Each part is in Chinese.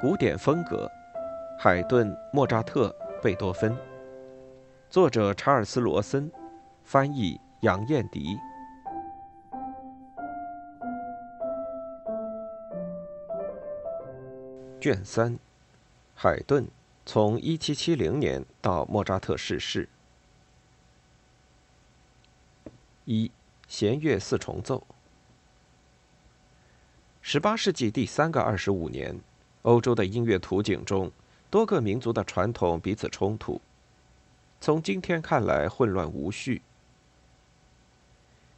古典风格，海顿、莫扎特、贝多芬。作者查尔斯·罗森，翻译杨燕迪。卷三：海顿，从1770年到莫扎特逝世。一、弦乐四重奏。十八世纪第三个二十五年。欧洲的音乐图景中，多个民族的传统彼此冲突。从今天看来，混乱无序。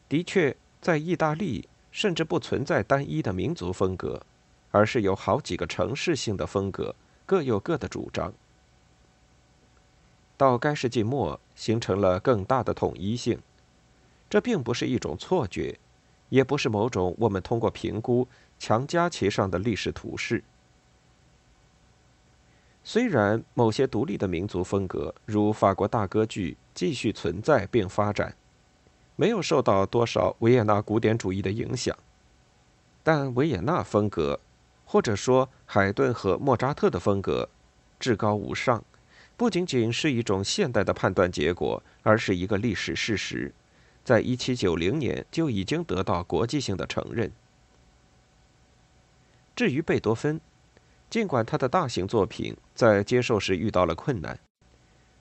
的确，在意大利，甚至不存在单一的民族风格，而是有好几个城市性的风格，各有各的主张。到该世纪末，形成了更大的统一性。这并不是一种错觉，也不是某种我们通过评估强加其上的历史图式。虽然某些独立的民族风格，如法国大歌剧，继续存在并发展，没有受到多少维也纳古典主义的影响，但维也纳风格，或者说海顿和莫扎特的风格，至高无上，不仅仅是一种现代的判断结果，而是一个历史事实，在一七九零年就已经得到国际性的承认。至于贝多芬。尽管他的大型作品在接受时遇到了困难，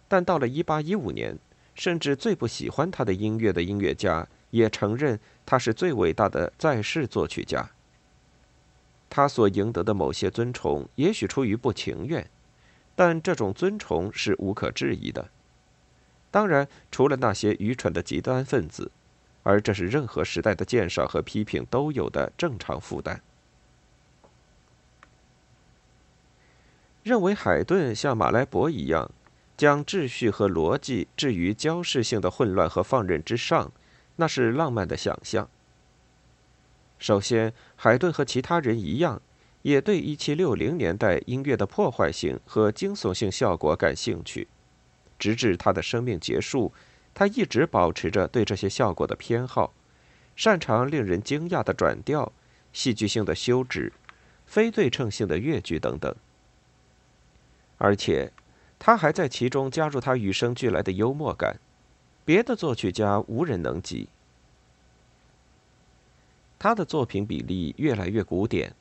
但到了1815年，甚至最不喜欢他的音乐的音乐家也承认他是最伟大的在世作曲家。他所赢得的某些尊崇，也许出于不情愿，但这种尊崇是无可置疑的。当然，除了那些愚蠢的极端分子，而这是任何时代的鉴赏和批评都有的正常负担。认为海顿像马来伯一样，将秩序和逻辑置于交式性的混乱和放任之上，那是浪漫的想象。首先，海顿和其他人一样，也对1760年代音乐的破坏性和惊悚性效果感兴趣。直至他的生命结束，他一直保持着对这些效果的偏好，擅长令人惊讶的转调、戏剧性的休止、非对称性的乐句等等。而且，他还在其中加入他与生俱来的幽默感，别的作曲家无人能及。他的作品比例越来越古典，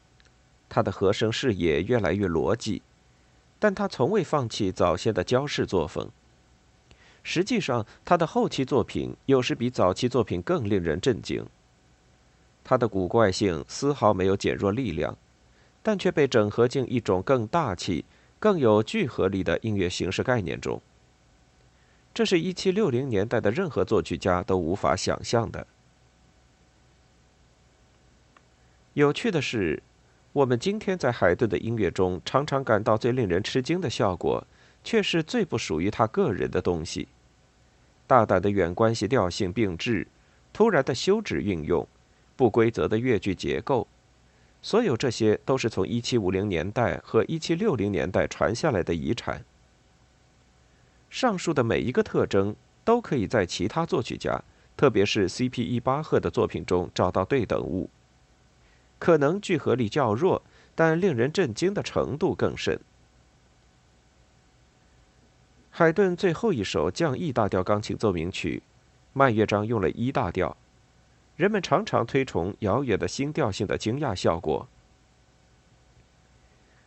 他的和声视野越来越逻辑，但他从未放弃早先的交式作风。实际上，他的后期作品有时比早期作品更令人震惊。他的古怪性丝毫没有减弱力量，但却被整合进一种更大气。更有聚合力的音乐形式概念中，这是一七六零年代的任何作曲家都无法想象的。有趣的是，我们今天在海顿的音乐中常常感到最令人吃惊的效果，却是最不属于他个人的东西：大胆的远关系调性并置，突然的休止运用，不规则的乐句结构。所有这些都是从1750年代和1760年代传下来的遗产。上述的每一个特征都可以在其他作曲家，特别是 C.P.E. 巴赫的作品中找到对等物。可能聚合力较弱，但令人震惊的程度更甚。海顿最后一首降 E 大调钢琴奏鸣曲，慢乐章用了一大调。人们常常推崇遥远的新调性的惊讶效果。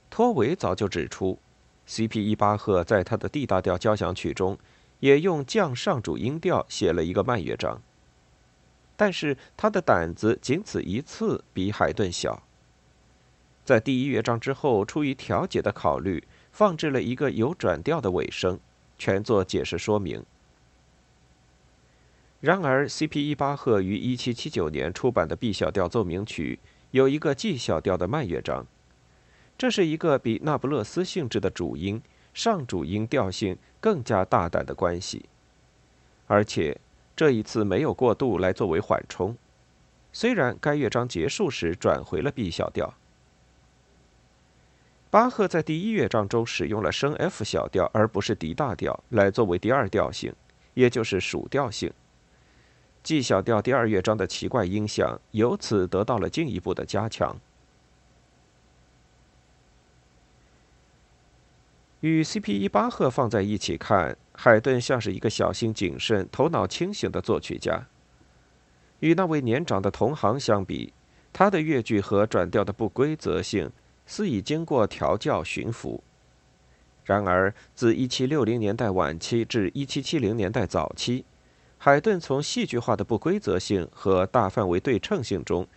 托维早就指出，C.P. 巴赫在他的 D 大调交响曲中，也用降上主音调写了一个慢乐章。但是他的胆子仅此一次比海顿小。在第一乐章之后，出于调节的考虑，放置了一个有转调的尾声，全作解释说明。然而，C.P.E. 巴赫于1779年出版的 B 小调奏鸣曲有一个 G 小调的慢乐章，这是一个比那不勒斯性质的主音上主音调性更加大胆的关系，而且这一次没有过渡来作为缓冲。虽然该乐章结束时转回了 B 小调，巴赫在第一乐章中使用了升 F 小调而不是 D 大调来作为第二调性，也就是属调性。G 小调第二乐章的奇怪音响由此得到了进一步的加强。与 C.P. 一巴赫放在一起看，海顿像是一个小心谨慎、头脑清醒的作曲家。与那位年长的同行相比，他的乐句和转调的不规则性似已经过调教驯服。然而，自1760年代晚期至1770年代早期，海顿从戏剧化的不规则性和大范围对称性中，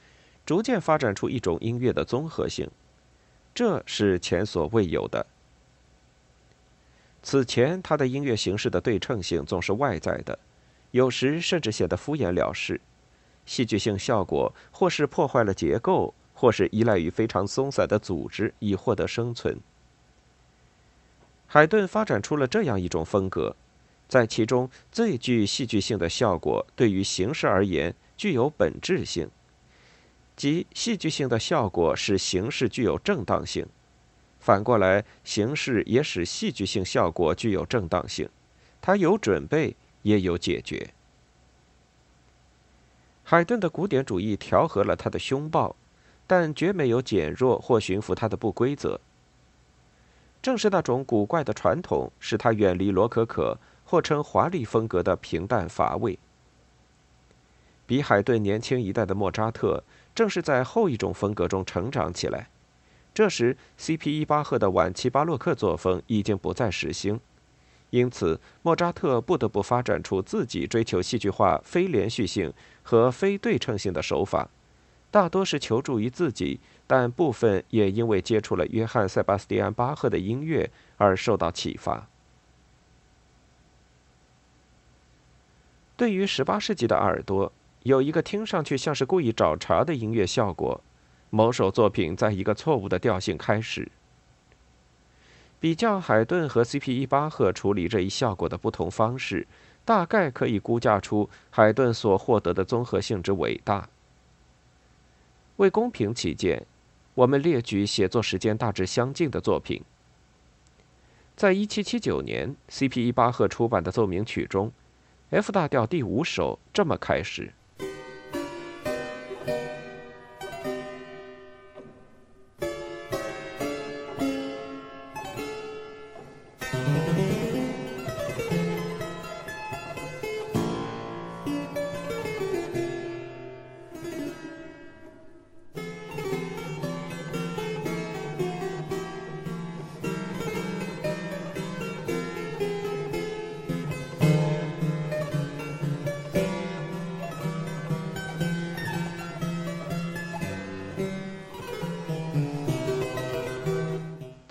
逐渐发展出一种音乐的综合性，这是前所未有的。此前，他的音乐形式的对称性总是外在的，有时甚至显得敷衍了事。戏剧性效果或是破坏了结构，或是依赖于非常松散的组织以获得生存。海顿发展出了这样一种风格，在其中最具戏剧性的效果，对于形式而言具有本质性，即戏剧性的效果使形式具有正当性。反过来，形式也使戏剧性效果具有正当性，它有准备，也有解决。海顿的古典主义调和了他的凶暴，但绝没有减弱或驯服他的不规则。正是那种古怪的传统，使他远离罗可可或称华丽风格的平淡乏味。比海顿年轻一代的莫扎特，正是在后一种风格中成长起来。这时，C.P. 伊巴赫的晚期巴洛克作风已经不再时兴，因此莫扎特不得不发展出自己追求戏剧化、非连续性和非对称性的手法，大多是求助于自己，但部分也因为接触了约翰·塞巴斯蒂安·巴赫的音乐而受到启发。对于18世纪的耳朵，有一个听上去像是故意找茬的音乐效果。某首作品在一个错误的调性开始。比较海顿和 C.P. 一巴赫处理这一效果的不同方式，大概可以估价出海顿所获得的综合性之伟大。为公平起见，我们列举写作时间大致相近的作品。在1779年，C.P. 一巴赫出版的奏鸣曲中，F 大调第五首这么开始。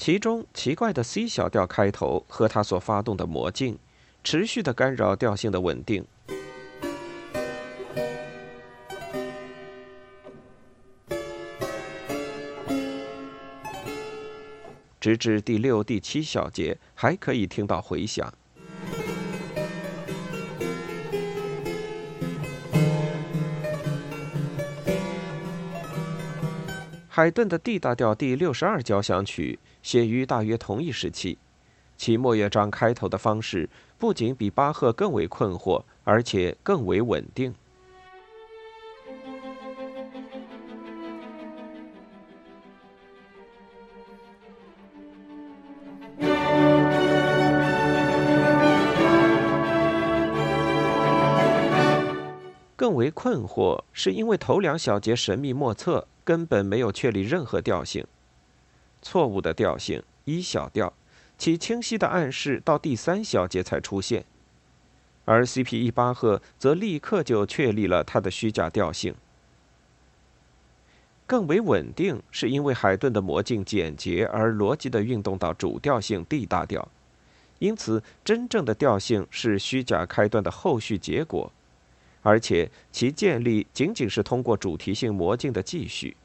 其中奇怪的 C 小调开头和它所发动的魔镜，持续的干扰调性的稳定，直至第六、第七小节还可以听到回响。海顿的 D 大调第六十二交响曲写于大约同一时期，其末乐章开头的方式不仅比巴赫更为困惑，而且更为稳定。更为困惑，是因为头两小节神秘莫测。根本没有确立任何调性，错误的调性一小调，其清晰的暗示到第三小节才出现，而 C.P. 一巴赫则立刻就确立了它的虚假调性。更为稳定，是因为海顿的魔镜简洁而逻辑地运动到主调性 D 大调，因此真正的调性是虚假开端的后续结果。而且其建立仅仅是通过主题性魔镜的继续。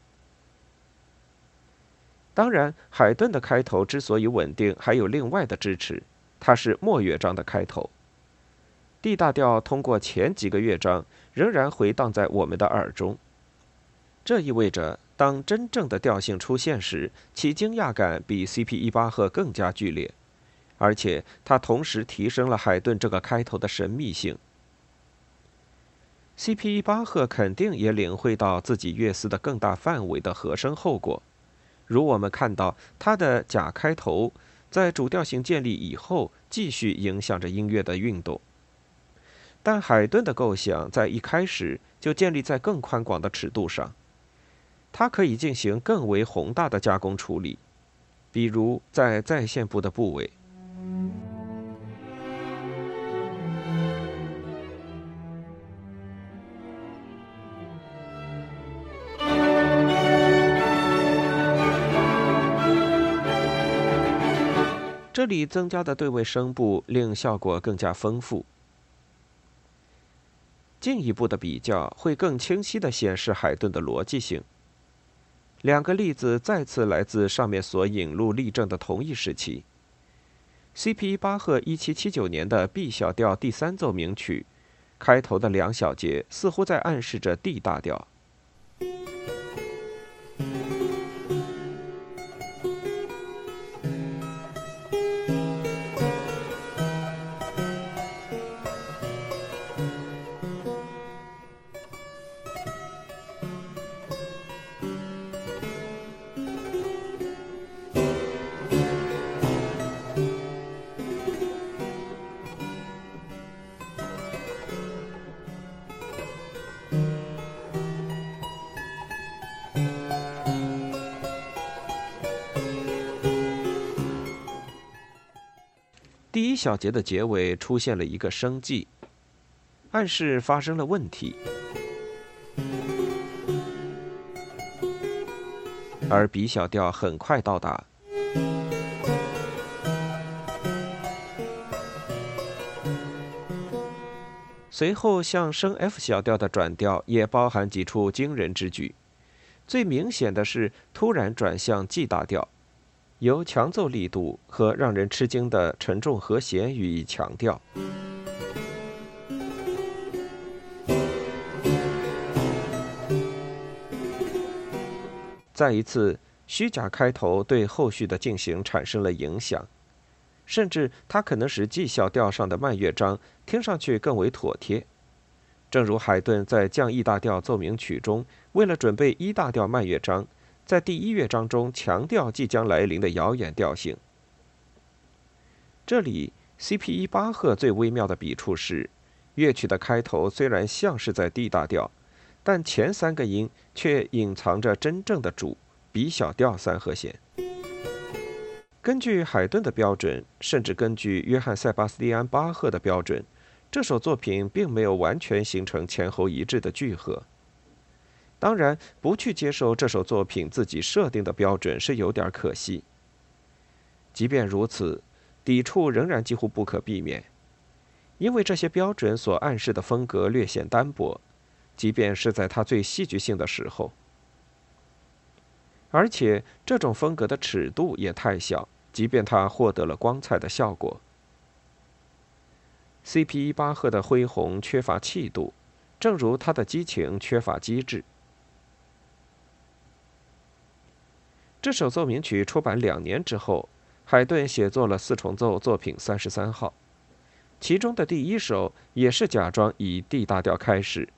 当然，海顿的开头之所以稳定，还有另外的支持，它是末乐章的开头。D 大调通过前几个乐章仍然回荡在我们的耳中，这意味着当真正的调性出现时，其惊讶感比 C.P. 一巴赫更加剧烈，而且它同时提升了海顿这个开头的神秘性。C.P. 巴赫肯定也领会到自己乐思的更大范围的和声后果，如我们看到他的假开头在主调性建立以后，继续影响着音乐的运动。但海顿的构想在一开始就建立在更宽广的尺度上，它可以进行更为宏大的加工处理，比如在在线部的部位。里增加的对位声部令效果更加丰富。进一步的比较会更清晰地显示海顿的逻辑性。两个例子再次来自上面所引入例证的同一时期。C.P. 巴赫1779年的 B 小调第三奏鸣曲，开头的两小节似乎在暗示着 D 大调。第一小节的结尾出现了一个升 G，，暗示发生了问题，而 B 小调很快到达，随后向升 F 小调的转调也包含几处惊人之举，最明显的是突然转向 G 大调。由强奏力度和让人吃惊的沉重和弦予以强调。再一次，虚假开头对后续的进行产生了影响，甚至它可能使 G 小调上的慢乐章听上去更为妥帖。正如海顿在降 E 大调奏鸣曲中，为了准备 E 大调慢乐章。在第一乐章中强调即将来临的遥远调性。这里，C.P.E. 巴赫最微妙的笔触是，乐曲的开头虽然像是在 D 大调，但前三个音却隐藏着真正的主 B 小调三和弦。根据海顿的标准，甚至根据约翰·塞巴斯蒂安·巴赫的标准，这首作品并没有完全形成前后一致的聚合。当然，不去接受这首作品自己设定的标准是有点可惜。即便如此，抵触仍然几乎不可避免，因为这些标准所暗示的风格略显单薄，即便是在他最戏剧性的时候。而且，这种风格的尺度也太小，即便他获得了光彩的效果。C.P. 巴赫的恢宏缺乏气度，正如他的激情缺乏机智。这首奏鸣曲出版两年之后，海顿写作了四重奏作品三十三号，其中的第一首也是假装以 D 大调开始，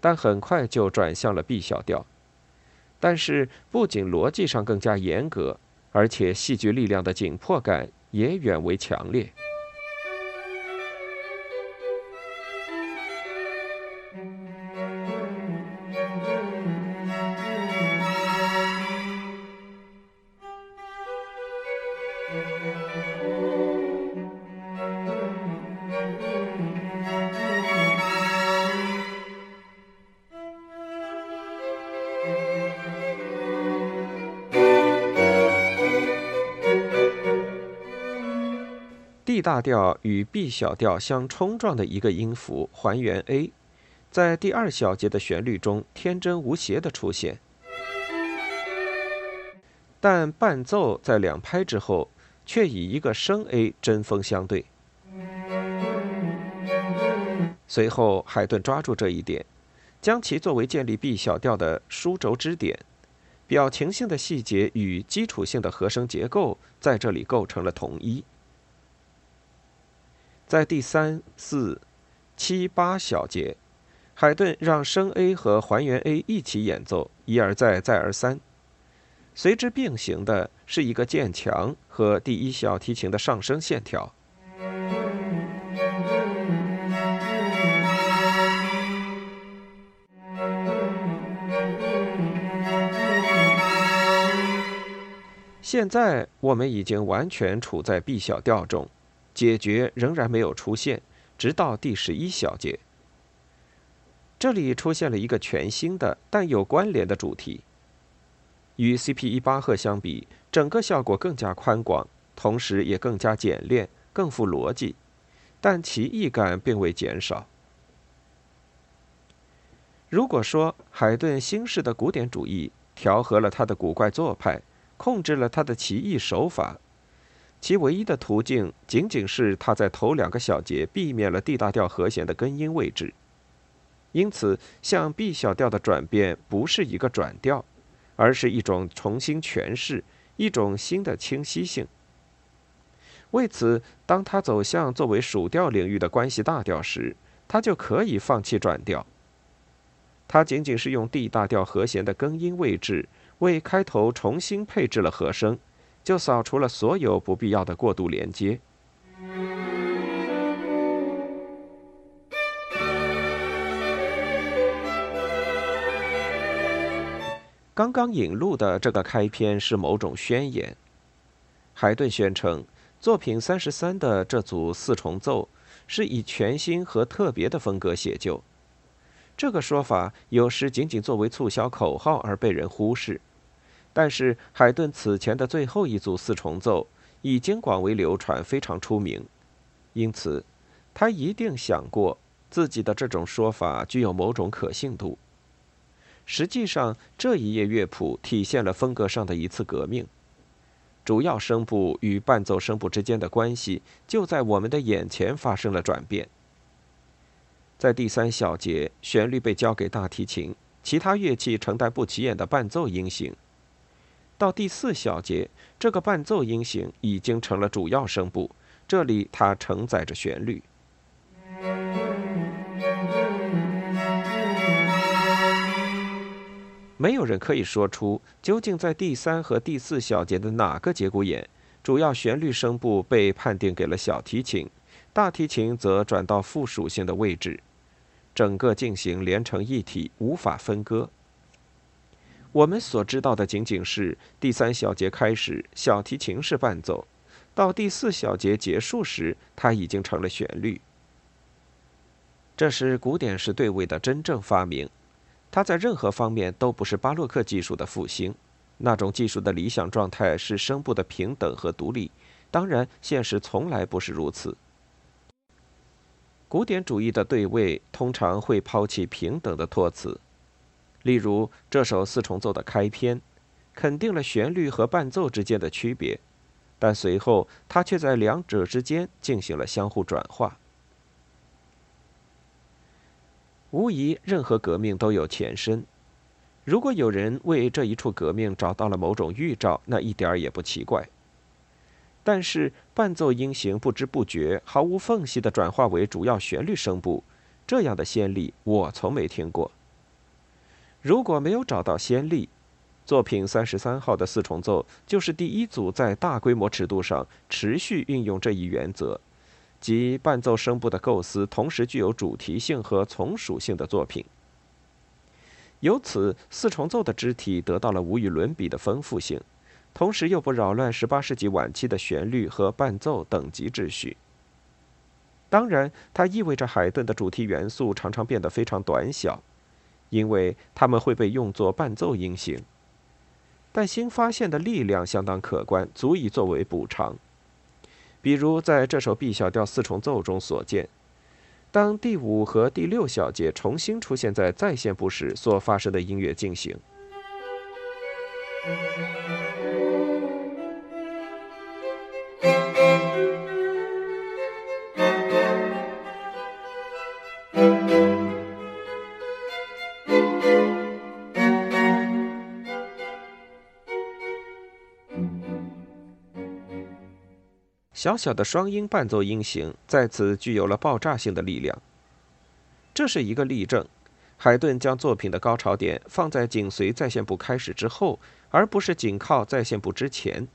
但很快就转向了 B 小调。但是不仅逻辑上更加严格，而且戏剧力量的紧迫感也远为强烈。大调与 B 小调相冲撞的一个音符还原 A，在第二小节的旋律中天真无邪的出现，但伴奏在两拍之后却以一个升 A 针锋相对。随后，海顿抓住这一点，将其作为建立 B 小调的枢轴支点，表情性的细节与基础性的和声结构在这里构成了统一。在第三、四、七、八小节，海顿让升 A 和还原 A 一起演奏，一而再，再而三。随之并行的是一个渐强和第一小提琴的上升线条。现在我们已经完全处在 B 小调中，解决仍然没有出现，直到第十一小节。这里出现了一个全新的但有关联的主题。与 C.P. 一巴赫相比，整个效果更加宽广，同时也更加简练、更富逻辑，但奇异感并未减少。如果说海顿新式的古典主义调和了他的古怪做派，控制了他的奇异手法，其唯一的途径仅仅是他在头两个小节避免了 D 大调和弦的根音位置。因此，向 B 小调的转变不是一个转调，而是一种重新诠释，一种新的清晰性。为此，当他走向作为属调领域的关系大调时，他就可以放弃转调。他仅仅是用 D 大调和弦的根音位置。为开头重新配置了和声，就扫除了所有不必要的过度连接。刚刚引入的这个开篇是某种宣言。海顿宣称，作品三十三的这组四重奏是以全新和特别的风格写就。这个说法有时仅仅作为促销口号而被人忽视。但是，海顿此前的最后一组四重奏已经广为流传，非常出名，因此，他一定想过自己的这种说法具有某种可信度。实际上，这一页乐谱体现了风格上的一次革命。主要声部与伴奏声部之间的关系就在我们的眼前发生了转变。在第三小节，旋律被交给大提琴，其他乐器承担不起眼的伴奏音型。到第四小节，这个伴奏音型已经成了主要声部，这里它承载着旋律。没有人可以说出究竟在第三和第四小节的哪个节骨眼，主要旋律声部被判定给了小提琴，大提琴则转到附属性的位置，整个进行连成一体，无法分割。我们所知道的仅仅是第三小节开始，小提琴是伴奏；到第四小节结束时，它已经成了旋律。这是古典式对位的真正发明，它在任何方面都不是巴洛克技术的复兴。那种技术的理想状态是声部的平等和独立，当然，现实从来不是如此。古典主义的对位通常会抛弃平等的托词。例如，这首四重奏的开篇，肯定了旋律和伴奏之间的区别，但随后它却在两者之间进行了相互转化。无疑，任何革命都有前身。如果有人为这一处革命找到了某种预兆，那一点也不奇怪。但是，伴奏音型不知不觉、毫无缝隙地转化为主要旋律声部，这样的先例我从没听过。如果没有找到先例，作品三十三号的四重奏就是第一组在大规模尺度上持续运用这一原则，即伴奏声部的构思同时具有主题性和从属性的作品。由此，四重奏的肢体得到了无与伦比的丰富性，同时又不扰乱十八世纪晚期的旋律和伴奏等级秩序。当然，它意味着海顿的主题元素常常变得非常短小。因为它们会被用作伴奏音型，但新发现的力量相当可观，足以作为补偿。比如在这首 B 小调四重奏中所见，当第五和第六小节重新出现在再现部时所发生的音乐进行。小小的双音伴奏音型在此具有了爆炸性的力量。这是一个例证：海顿将作品的高潮点放在紧随再现部开始之后，而不是紧靠再现部之前。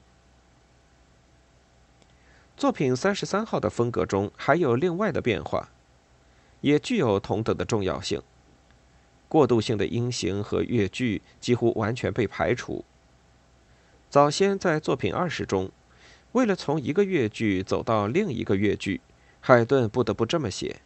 作品三十三号的风格中还有另外的变化，也具有同等的重要性。过渡性的音型和乐句几乎完全被排除。早先在作品二十中，为了从一个乐句走到另一个乐句，海顿不得不这么写。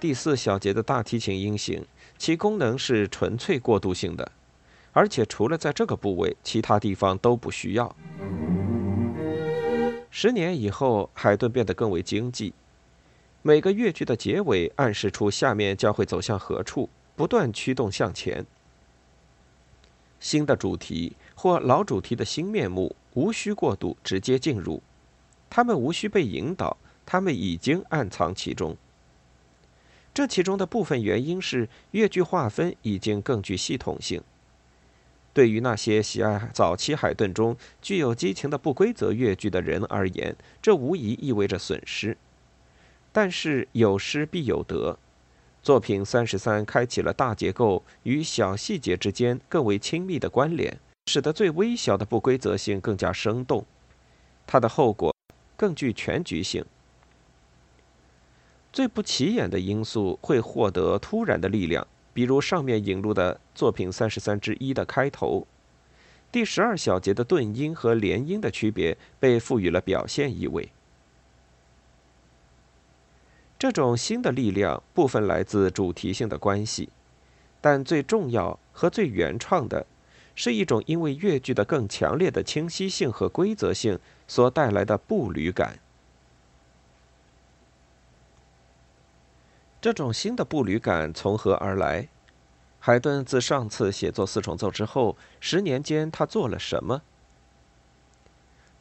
第四小节的大提琴音型，其功能是纯粹过渡性的，而且除了在这个部位，其他地方都不需要。十年以后，海顿变得更为经济，每个乐句的结尾暗示出下面将会走向何处，不断驱动向前。新的主题或老主题的新面目无需过渡，直接进入，他们无需被引导，他们已经暗藏其中。这其中的部分原因是乐句划分已经更具系统性。对于那些喜爱早期海顿中具有激情的不规则乐句的人而言，这无疑意味着损失。但是有失必有得。作品三十三开启了大结构与小细节之间更为亲密的关联，使得最微小的不规则性更加生动。它的后果更具全局性。最不起眼的因素会获得突然的力量，比如上面引入的作品三十三之一的开头，第十二小节的顿音和连音的区别被赋予了表现意味。这种新的力量部分来自主题性的关系，但最重要和最原创的，是一种因为乐句的更强烈的清晰性和规则性所带来的步履感。这种新的步履感从何而来？海顿自上次写作四重奏之后，十年间他做了什么？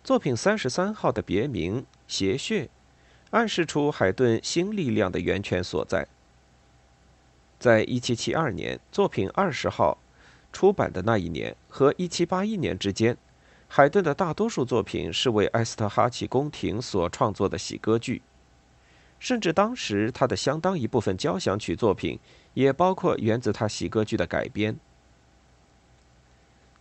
作品三十三号的别名“邪穴”，暗示出海顿新力量的源泉所在。在一七七二年作品二十号出版的那一年和一七八一年之间，海顿的大多数作品是为埃斯特哈奇宫廷所创作的喜歌剧。甚至当时，他的相当一部分交响曲作品也包括源自他喜歌剧的改编。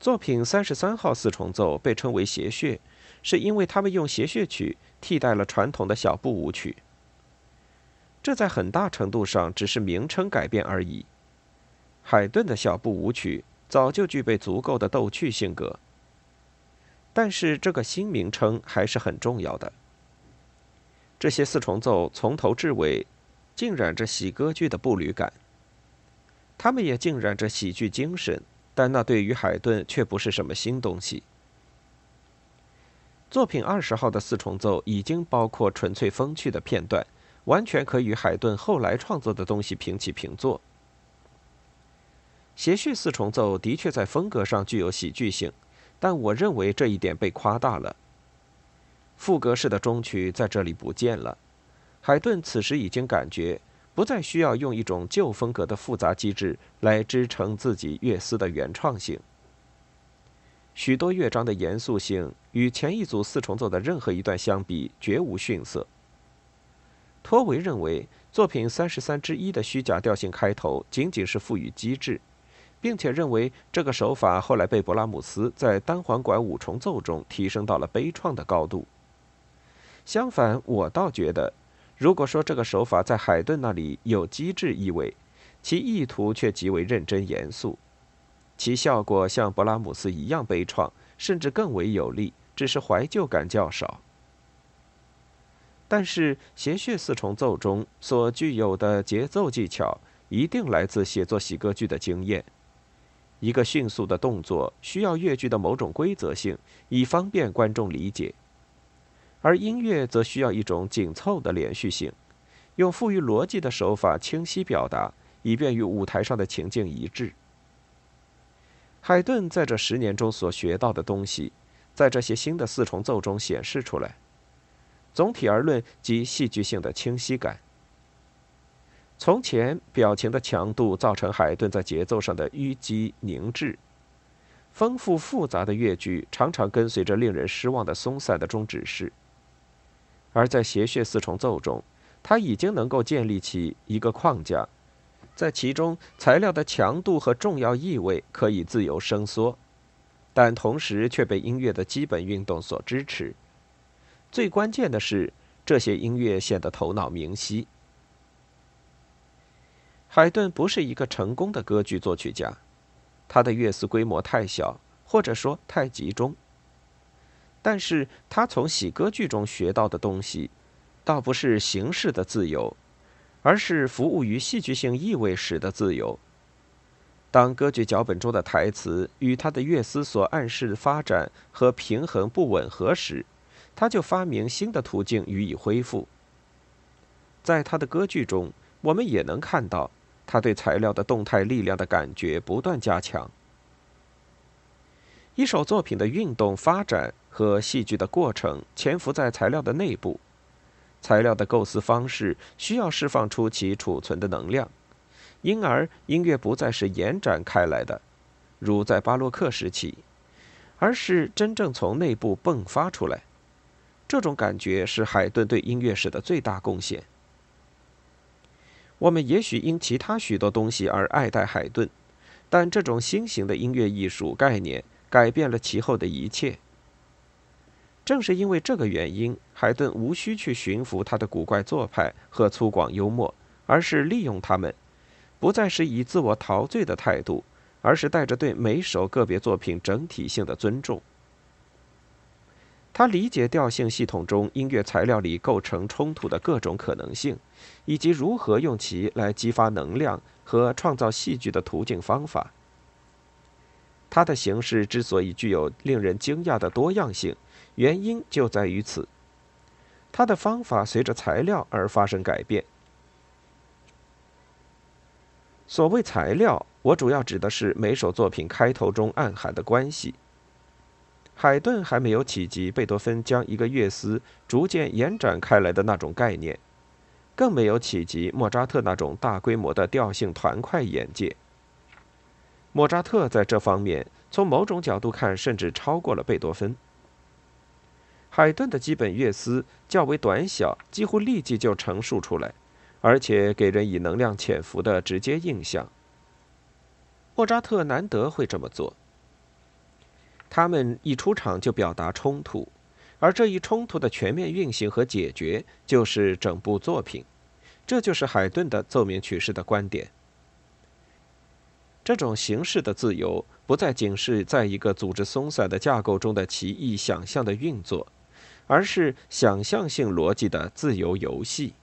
作品三十三号四重奏被称为谐谑，是因为他们用谐谑曲替代了传统的小步舞曲。这在很大程度上只是名称改变而已。海顿的小步舞曲早就具备足够的逗趣性格，但是这个新名称还是很重要的。这些四重奏从头至尾浸染着喜歌剧的步履感，他们也浸染着喜剧精神，但那对于海顿却不是什么新东西。作品二十号的四重奏已经包括纯粹风趣的片段，完全可与海顿后来创作的东西平起平坐。谐序四重奏的确在风格上具有喜剧性，但我认为这一点被夸大了。副格式的终曲在这里不见了。海顿此时已经感觉不再需要用一种旧风格的复杂机制来支撑自己乐思的原创性。许多乐章的严肃性与前一组四重奏的任何一段相比绝无逊色。托维认为，作品三十三之一的虚假调性开头仅仅是赋予机制，并且认为这个手法后来被勃拉姆斯在单簧管五重奏中提升到了悲怆的高度。相反，我倒觉得，如果说这个手法在海顿那里有机智意味，其意图却极为认真严肃，其效果像勃拉姆斯一样悲怆，甚至更为有力，只是怀旧感较少。但是，谐谑四重奏中所具有的节奏技巧，一定来自写作喜歌剧的经验。一个迅速的动作需要乐句的某种规则性，以方便观众理解。而音乐则需要一种紧凑的连续性，用富于逻辑的手法清晰表达，以便与舞台上的情境一致。海顿在这十年中所学到的东西，在这些新的四重奏中显示出来。总体而论，即戏剧性的清晰感。从前，表情的强度造成海顿在节奏上的淤积凝滞。丰富复杂的乐句常常跟随着令人失望的松散的终止式。而在谐谑四重奏中，他已经能够建立起一个框架，在其中材料的强度和重要意味可以自由伸缩，但同时却被音乐的基本运动所支持。最关键的是，这些音乐显得头脑明晰。海顿不是一个成功的歌剧作曲家，他的乐思规模太小，或者说太集中。但是他从喜歌剧中学到的东西，倒不是形式的自由，而是服务于戏剧性意味时的自由。当歌剧脚本中的台词与他的乐思所暗示的发展和平衡不吻合时，他就发明新的途径予以恢复。在他的歌剧中，我们也能看到。他对材料的动态力量的感觉不断加强。一首作品的运动发展和戏剧的过程潜伏在材料的内部，材料的构思方式需要释放出其储存的能量，因而音乐不再是延展开来的，如在巴洛克时期，而是真正从内部迸发出来。这种感觉是海顿对音乐史的最大贡献。我们也许因其他许多东西而爱戴海顿，但这种新型的音乐艺术概念改变了其后的一切。正是因为这个原因，海顿无需去驯服他的古怪做派和粗犷幽默，而是利用他们，不再是以自我陶醉的态度，而是带着对每首个别作品整体性的尊重。他理解调性系统中音乐材料里构成冲突的各种可能性，以及如何用其来激发能量和创造戏剧的途径方法。它的形式之所以具有令人惊讶的多样性，原因就在于此。它的方法随着材料而发生改变。所谓材料，我主要指的是每首作品开头中暗含的关系。海顿还没有企及贝多芬将一个乐思逐渐延展开来的那种概念，更没有企及莫扎特那种大规模的调性团块眼界。莫扎特在这方面从某种角度看，甚至超过了贝多芬。海顿的基本乐思较为短小，几乎立即就陈述出来，而且给人以能量潜伏的直接印象。莫扎特难得会这么做。他们一出场就表达冲突，而这一冲突的全面运行和解决就是整部作品。这就是海顿的奏鸣曲式的观点。这种形式的自由不再仅是在一个组织松散的架构中的奇异想象的运作，而是想象性逻辑的自由游戏。